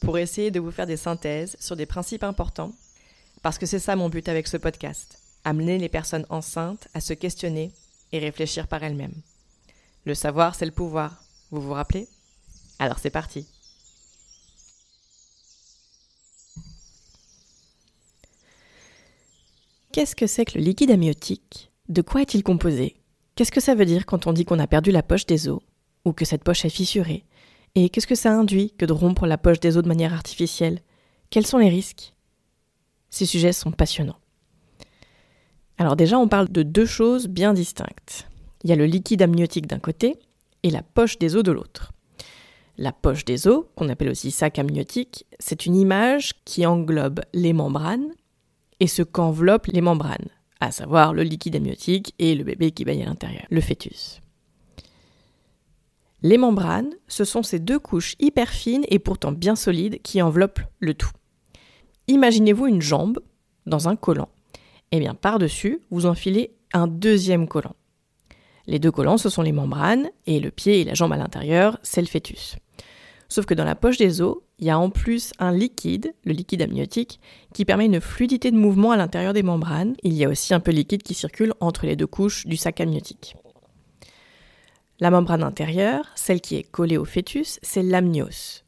pour essayer de vous faire des synthèses sur des principes importants, parce que c'est ça mon but avec ce podcast, amener les personnes enceintes à se questionner et réfléchir par elles-mêmes. Le savoir, c'est le pouvoir, vous vous rappelez? Alors c'est parti. Qu'est-ce que c'est que le liquide amniotique? De quoi est-il composé? Qu'est-ce que ça veut dire quand on dit qu'on a perdu la poche des os Ou que cette poche est fissurée? Et qu'est-ce que ça induit que de rompre la poche des os de manière artificielle? Quels sont les risques? Ces sujets sont passionnants. Alors déjà, on parle de deux choses bien distinctes. Il y a le liquide amniotique d'un côté et la poche des os de l'autre. La poche des os, qu'on appelle aussi sac amniotique, c'est une image qui englobe les membranes et ce qu'enveloppent les membranes, à savoir le liquide amniotique et le bébé qui baigne à l'intérieur, le fœtus. Les membranes, ce sont ces deux couches hyper fines et pourtant bien solides qui enveloppent le tout. Imaginez-vous une jambe dans un collant. Eh bien par-dessus, vous enfilez un deuxième collant. Les deux collants, ce sont les membranes, et le pied et la jambe à l'intérieur, c'est le fœtus. Sauf que dans la poche des os, il y a en plus un liquide, le liquide amniotique, qui permet une fluidité de mouvement à l'intérieur des membranes. Il y a aussi un peu de liquide qui circule entre les deux couches du sac amniotique. La membrane intérieure, celle qui est collée au fœtus, c'est l'amnios.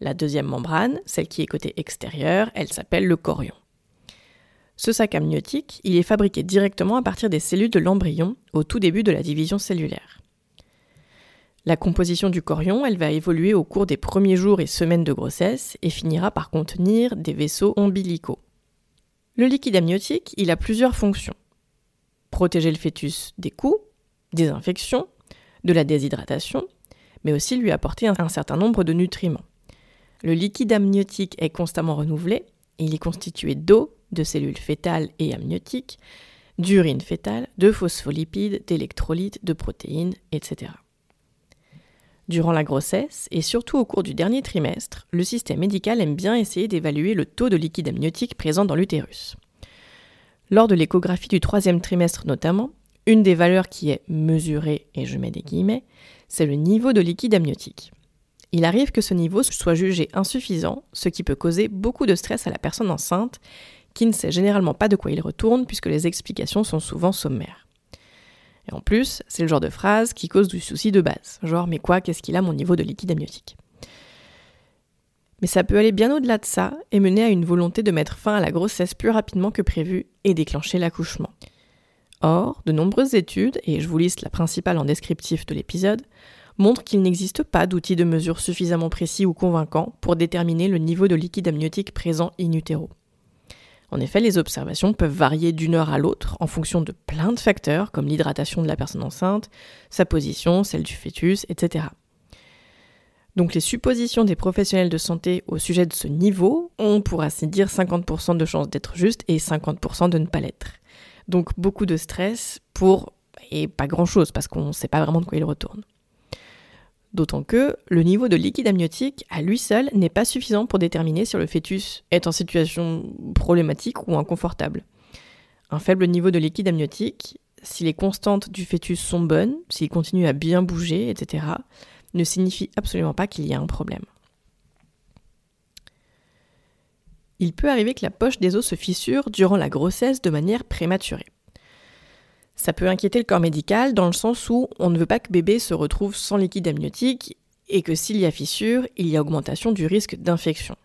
La deuxième membrane, celle qui est côté extérieur, elle s'appelle le chorion. Ce sac amniotique, il est fabriqué directement à partir des cellules de l'embryon au tout début de la division cellulaire. La composition du chorion, elle va évoluer au cours des premiers jours et semaines de grossesse et finira par contenir des vaisseaux ombilicaux. Le liquide amniotique, il a plusieurs fonctions. Protéger le fœtus des coups, des infections, de la déshydratation, mais aussi lui apporter un certain nombre de nutriments. Le liquide amniotique est constamment renouvelé il est constitué d'eau, de cellules fétales et amniotiques, d'urine fétale, de phospholipides, d'électrolytes, de protéines, etc. Durant la grossesse, et surtout au cours du dernier trimestre, le système médical aime bien essayer d'évaluer le taux de liquide amniotique présent dans l'utérus. Lors de l'échographie du troisième trimestre notamment, une des valeurs qui est mesurée, et je mets des guillemets, c'est le niveau de liquide amniotique. Il arrive que ce niveau soit jugé insuffisant, ce qui peut causer beaucoup de stress à la personne enceinte, qui ne sait généralement pas de quoi il retourne puisque les explications sont souvent sommaires. Et en plus, c'est le genre de phrase qui cause du souci de base. Genre, mais quoi, qu'est-ce qu'il a mon niveau de liquide amniotique? Mais ça peut aller bien au-delà de ça et mener à une volonté de mettre fin à la grossesse plus rapidement que prévu et déclencher l'accouchement. Or, de nombreuses études, et je vous liste la principale en descriptif de l'épisode, montrent qu'il n'existe pas d'outils de mesure suffisamment précis ou convaincants pour déterminer le niveau de liquide amniotique présent in utero. En effet, les observations peuvent varier d'une heure à l'autre en fonction de plein de facteurs comme l'hydratation de la personne enceinte, sa position, celle du fœtus, etc. Donc les suppositions des professionnels de santé au sujet de ce niveau ont pour ainsi dire 50% de chances d'être justes et 50% de ne pas l'être. Donc beaucoup de stress pour et pas grand-chose parce qu'on ne sait pas vraiment de quoi il retourne. D'autant que le niveau de liquide amniotique à lui seul n'est pas suffisant pour déterminer si le fœtus est en situation problématique ou inconfortable. Un faible niveau de liquide amniotique, si les constantes du fœtus sont bonnes, s'il continue à bien bouger, etc., ne signifie absolument pas qu'il y a un problème. Il peut arriver que la poche des os se fissure durant la grossesse de manière prématurée. Ça peut inquiéter le corps médical dans le sens où on ne veut pas que bébé se retrouve sans liquide amniotique et que s'il y a fissure, il y a augmentation du risque d'infection.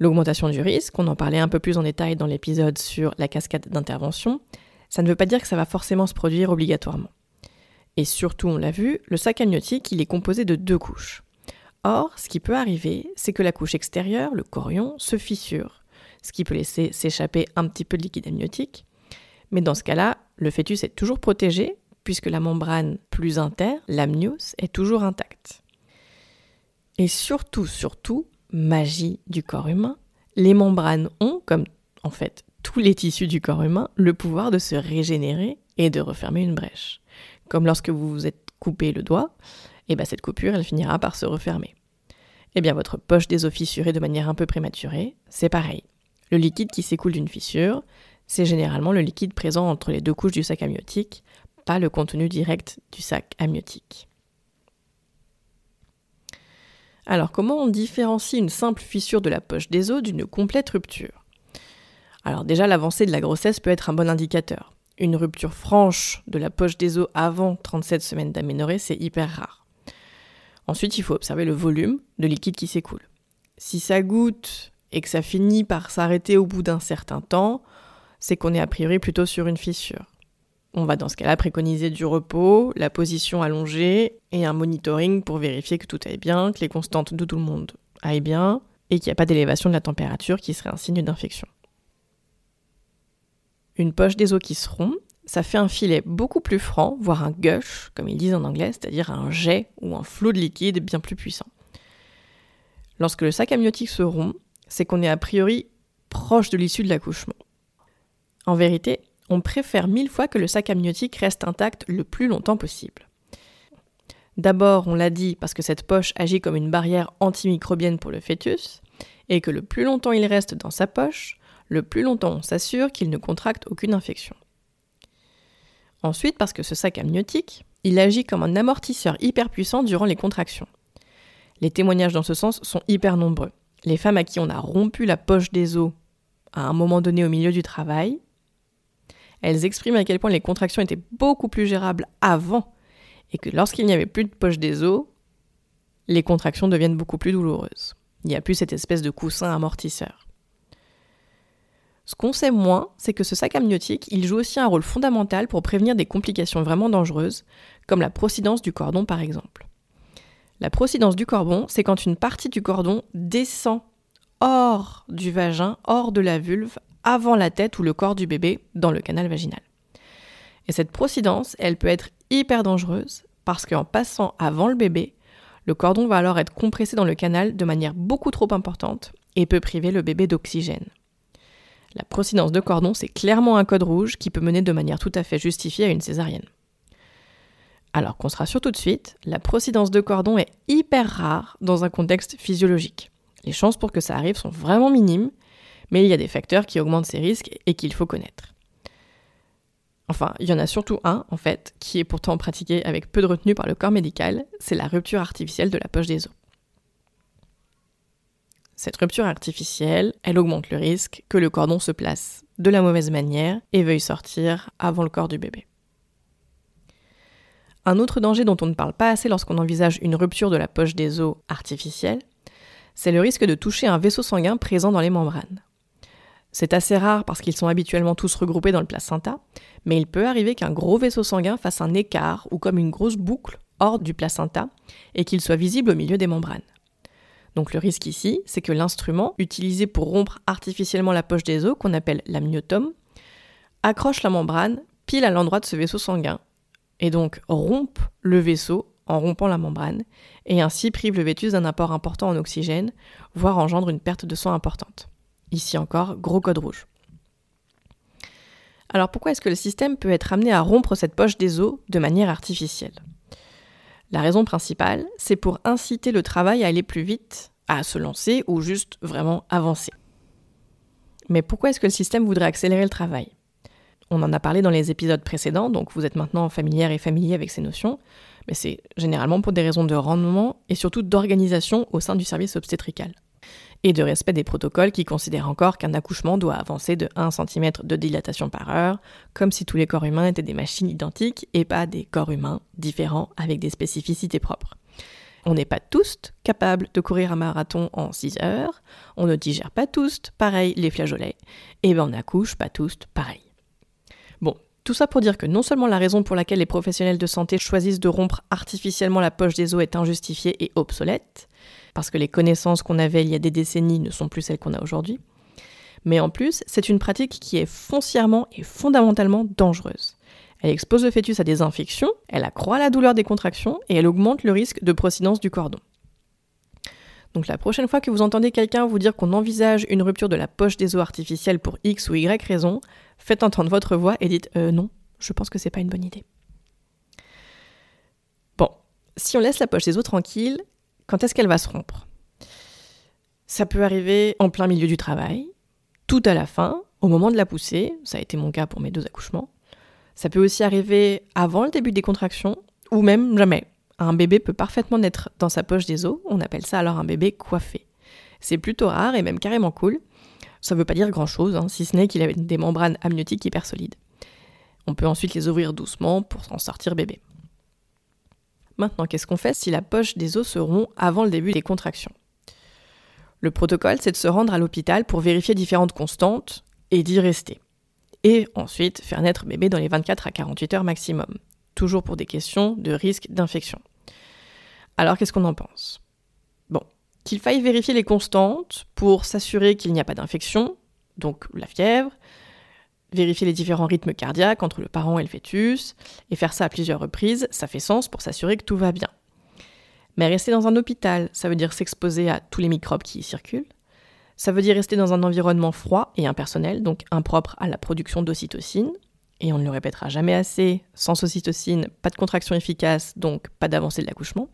L'augmentation du risque, on en parlait un peu plus en détail dans l'épisode sur la cascade d'intervention, ça ne veut pas dire que ça va forcément se produire obligatoirement. Et surtout, on l'a vu, le sac amniotique, il est composé de deux couches. Or, ce qui peut arriver, c'est que la couche extérieure, le chorion, se fissure, ce qui peut laisser s'échapper un petit peu de liquide amniotique, mais dans ce cas-là, le fœtus est toujours protégé puisque la membrane plus interne, l'amnios, est toujours intacte. Et surtout, surtout, magie du corps humain, les membranes ont, comme en fait tous les tissus du corps humain, le pouvoir de se régénérer et de refermer une brèche. Comme lorsque vous vous êtes coupé le doigt, et bien cette coupure, elle finira par se refermer. Eh bien votre poche des os fissurée de manière un peu prématurée, c'est pareil. Le liquide qui s'écoule d'une fissure, c'est généralement le liquide présent entre les deux couches du sac amniotique, pas le contenu direct du sac amniotique. Alors comment on différencie une simple fissure de la poche des os d'une complète rupture? Alors déjà l'avancée de la grossesse peut être un bon indicateur. Une rupture franche de la poche des os avant 37 semaines d'aménorrhée, c'est hyper rare. Ensuite, il faut observer le volume de liquide qui s'écoule. Si ça goûte et que ça finit par s'arrêter au bout d'un certain temps, c'est qu'on est a priori plutôt sur une fissure. On va dans ce cas-là préconiser du repos, la position allongée et un monitoring pour vérifier que tout aille bien, que les constantes de tout le monde aillent bien et qu'il n'y a pas d'élévation de la température qui serait un signe d'infection. Une poche des os qui se rompt, ça fait un filet beaucoup plus franc, voire un gush, comme ils disent en anglais, c'est-à-dire un jet ou un flot de liquide bien plus puissant. Lorsque le sac amniotique se rompt, c'est qu'on est a priori proche de l'issue de l'accouchement. En vérité, on préfère mille fois que le sac amniotique reste intact le plus longtemps possible. D'abord, on l'a dit, parce que cette poche agit comme une barrière antimicrobienne pour le fœtus, et que le plus longtemps il reste dans sa poche, le plus longtemps on s'assure qu'il ne contracte aucune infection. Ensuite, parce que ce sac amniotique, il agit comme un amortisseur hyper puissant durant les contractions. Les témoignages dans ce sens sont hyper nombreux. Les femmes à qui on a rompu la poche des os à un moment donné au milieu du travail elles expriment à quel point les contractions étaient beaucoup plus gérables avant et que lorsqu'il n'y avait plus de poche des os, les contractions deviennent beaucoup plus douloureuses. Il n'y a plus cette espèce de coussin amortisseur. Ce qu'on sait moins, c'est que ce sac amniotique, il joue aussi un rôle fondamental pour prévenir des complications vraiment dangereuses, comme la procidence du cordon par exemple. La procidence du cordon, c'est quand une partie du cordon descend hors du vagin, hors de la vulve, avant la tête ou le corps du bébé dans le canal vaginal. Et cette procidence, elle peut être hyper dangereuse parce qu'en passant avant le bébé, le cordon va alors être compressé dans le canal de manière beaucoup trop importante et peut priver le bébé d'oxygène. La procidence de cordon, c'est clairement un code rouge qui peut mener de manière tout à fait justifiée à une césarienne. Alors qu'on se rassure tout de suite, la procidence de cordon est hyper rare dans un contexte physiologique. Les chances pour que ça arrive sont vraiment minimes mais il y a des facteurs qui augmentent ces risques et qu'il faut connaître. Enfin, il y en a surtout un, en fait, qui est pourtant pratiqué avec peu de retenue par le corps médical, c'est la rupture artificielle de la poche des os. Cette rupture artificielle, elle augmente le risque que le cordon se place de la mauvaise manière et veuille sortir avant le corps du bébé. Un autre danger dont on ne parle pas assez lorsqu'on envisage une rupture de la poche des os artificielle, c'est le risque de toucher un vaisseau sanguin présent dans les membranes. C'est assez rare parce qu'ils sont habituellement tous regroupés dans le placenta, mais il peut arriver qu'un gros vaisseau sanguin fasse un écart ou comme une grosse boucle hors du placenta et qu'il soit visible au milieu des membranes. Donc le risque ici, c'est que l'instrument, utilisé pour rompre artificiellement la poche des os, qu'on appelle l'amniotome, accroche la membrane pile à l'endroit de ce vaisseau sanguin, et donc rompe le vaisseau en rompant la membrane, et ainsi prive le vétus d'un apport important en oxygène, voire engendre une perte de sang importante. Ici encore, gros code rouge. Alors pourquoi est-ce que le système peut être amené à rompre cette poche des os de manière artificielle? La raison principale, c'est pour inciter le travail à aller plus vite, à se lancer ou juste vraiment avancer. Mais pourquoi est-ce que le système voudrait accélérer le travail? On en a parlé dans les épisodes précédents, donc vous êtes maintenant familière et familier avec ces notions, mais c'est généralement pour des raisons de rendement et surtout d'organisation au sein du service obstétrical et de respect des protocoles qui considèrent encore qu'un accouchement doit avancer de 1 cm de dilatation par heure, comme si tous les corps humains étaient des machines identiques et pas des corps humains différents avec des spécificités propres. On n'est pas tous capables de courir un marathon en 6 heures, on ne digère pas tous pareil les flageolets, et ben on n'accouche pas tous pareil. Tout ça pour dire que non seulement la raison pour laquelle les professionnels de santé choisissent de rompre artificiellement la poche des os est injustifiée et obsolète, parce que les connaissances qu'on avait il y a des décennies ne sont plus celles qu'on a aujourd'hui. Mais en plus, c'est une pratique qui est foncièrement et fondamentalement dangereuse. Elle expose le fœtus à des infections, elle accroît la douleur des contractions et elle augmente le risque de procidence du cordon. Donc la prochaine fois que vous entendez quelqu'un vous dire qu'on envisage une rupture de la poche des os artificielle pour X ou Y raison, faites entendre votre voix et dites euh, non, je pense que c'est pas une bonne idée. Bon, si on laisse la poche des os tranquille, quand est-ce qu'elle va se rompre? Ça peut arriver en plein milieu du travail, tout à la fin, au moment de la poussée, ça a été mon cas pour mes deux accouchements. Ça peut aussi arriver avant le début des contractions, ou même jamais. Un bébé peut parfaitement naître dans sa poche des os, on appelle ça alors un bébé coiffé. C'est plutôt rare et même carrément cool. Ça ne veut pas dire grand-chose, hein, si ce n'est qu'il a des membranes amniotiques hyper solides. On peut ensuite les ouvrir doucement pour en sortir bébé. Maintenant, qu'est-ce qu'on fait si la poche des os se rompt avant le début des contractions? Le protocole, c'est de se rendre à l'hôpital pour vérifier différentes constantes et d'y rester. Et ensuite, faire naître bébé dans les 24 à 48 heures maximum toujours pour des questions de risque d'infection. Alors qu'est-ce qu'on en pense? Bon, qu'il faille vérifier les constantes pour s'assurer qu'il n'y a pas d'infection, donc la fièvre, vérifier les différents rythmes cardiaques entre le parent et le fœtus, et faire ça à plusieurs reprises, ça fait sens pour s'assurer que tout va bien. Mais rester dans un hôpital, ça veut dire s'exposer à tous les microbes qui y circulent. Ça veut dire rester dans un environnement froid et impersonnel, donc impropre à la production d'ocytocine et on ne le répétera jamais assez, sans ocytocine, pas de contraction efficace, donc pas d'avancée de l'accouchement.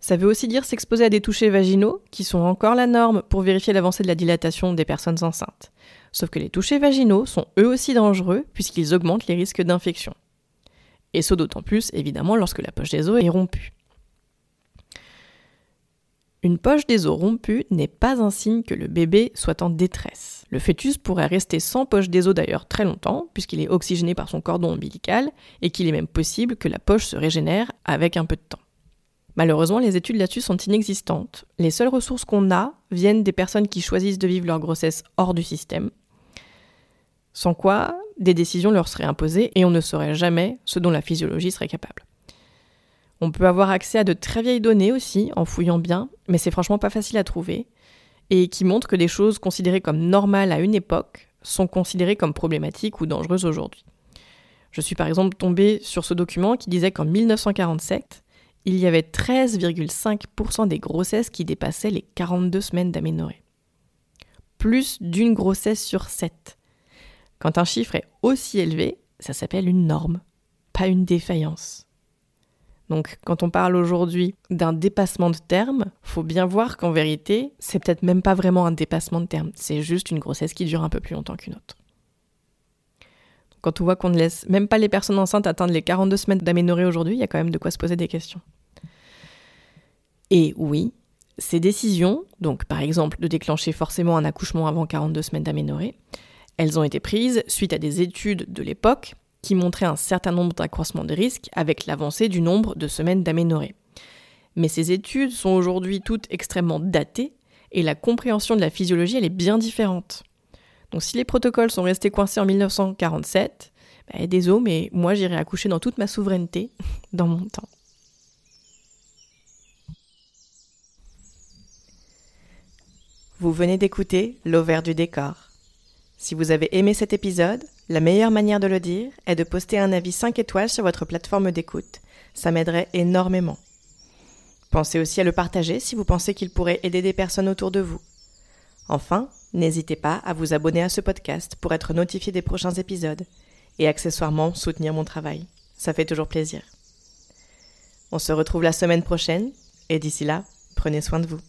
Ça veut aussi dire s'exposer à des touchés vaginaux, qui sont encore la norme pour vérifier l'avancée de la dilatation des personnes enceintes. Sauf que les touchés vaginaux sont eux aussi dangereux, puisqu'ils augmentent les risques d'infection. Et ce d'autant plus, évidemment, lorsque la poche des os est rompue. Une poche des os rompue n'est pas un signe que le bébé soit en détresse. Le fœtus pourrait rester sans poche des os d'ailleurs très longtemps, puisqu'il est oxygéné par son cordon ombilical, et qu'il est même possible que la poche se régénère avec un peu de temps. Malheureusement, les études là-dessus sont inexistantes. Les seules ressources qu'on a viennent des personnes qui choisissent de vivre leur grossesse hors du système. Sans quoi, des décisions leur seraient imposées et on ne saurait jamais ce dont la physiologie serait capable. On peut avoir accès à de très vieilles données aussi, en fouillant bien, mais c'est franchement pas facile à trouver, et qui montrent que des choses considérées comme normales à une époque sont considérées comme problématiques ou dangereuses aujourd'hui. Je suis par exemple tombée sur ce document qui disait qu'en 1947, il y avait 13,5% des grossesses qui dépassaient les 42 semaines d'aménorrhée. Plus d'une grossesse sur 7. Quand un chiffre est aussi élevé, ça s'appelle une norme, pas une défaillance. Donc quand on parle aujourd'hui d'un dépassement de terme, faut bien voir qu'en vérité, c'est peut-être même pas vraiment un dépassement de terme, c'est juste une grossesse qui dure un peu plus longtemps qu'une autre. Quand on voit qu'on ne laisse même pas les personnes enceintes atteindre les 42 semaines d'aménorrhée aujourd'hui, il y a quand même de quoi se poser des questions. Et oui, ces décisions, donc par exemple de déclencher forcément un accouchement avant 42 semaines d'aménorrhée, elles ont été prises suite à des études de l'époque qui montrait un certain nombre d'accroissements de risques avec l'avancée du nombre de semaines d'aménorrhée. Mais ces études sont aujourd'hui toutes extrêmement datées et la compréhension de la physiologie elle est bien différente. Donc si les protocoles sont restés coincés en 1947, bah, désolé, mais moi j'irai accoucher dans toute ma souveraineté dans mon temps. Vous venez d'écouter L'Auvert du décor. Si vous avez aimé cet épisode, la meilleure manière de le dire est de poster un avis 5 étoiles sur votre plateforme d'écoute. Ça m'aiderait énormément. Pensez aussi à le partager si vous pensez qu'il pourrait aider des personnes autour de vous. Enfin, n'hésitez pas à vous abonner à ce podcast pour être notifié des prochains épisodes et accessoirement soutenir mon travail. Ça fait toujours plaisir. On se retrouve la semaine prochaine et d'ici là, prenez soin de vous.